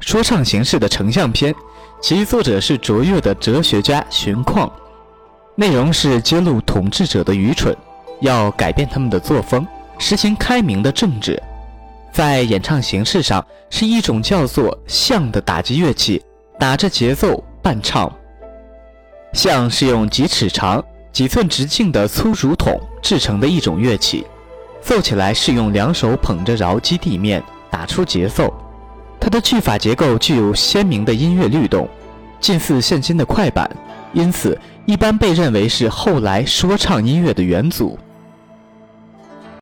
说唱形式的成像片，其作者是卓越的哲学家荀况，内容是揭露统治者的愚蠢，要改变他们的作风，实行开明的政治。在演唱形式上，是一种叫做像的打击乐器，打着节奏伴唱。像是用几尺长、几寸直径的粗竹筒制成的一种乐器，奏起来是用两手捧着绕击地面，打出节奏。它的句法结构具有鲜明的音乐律动，近似现今的快板，因此一般被认为是后来说唱音乐的元祖。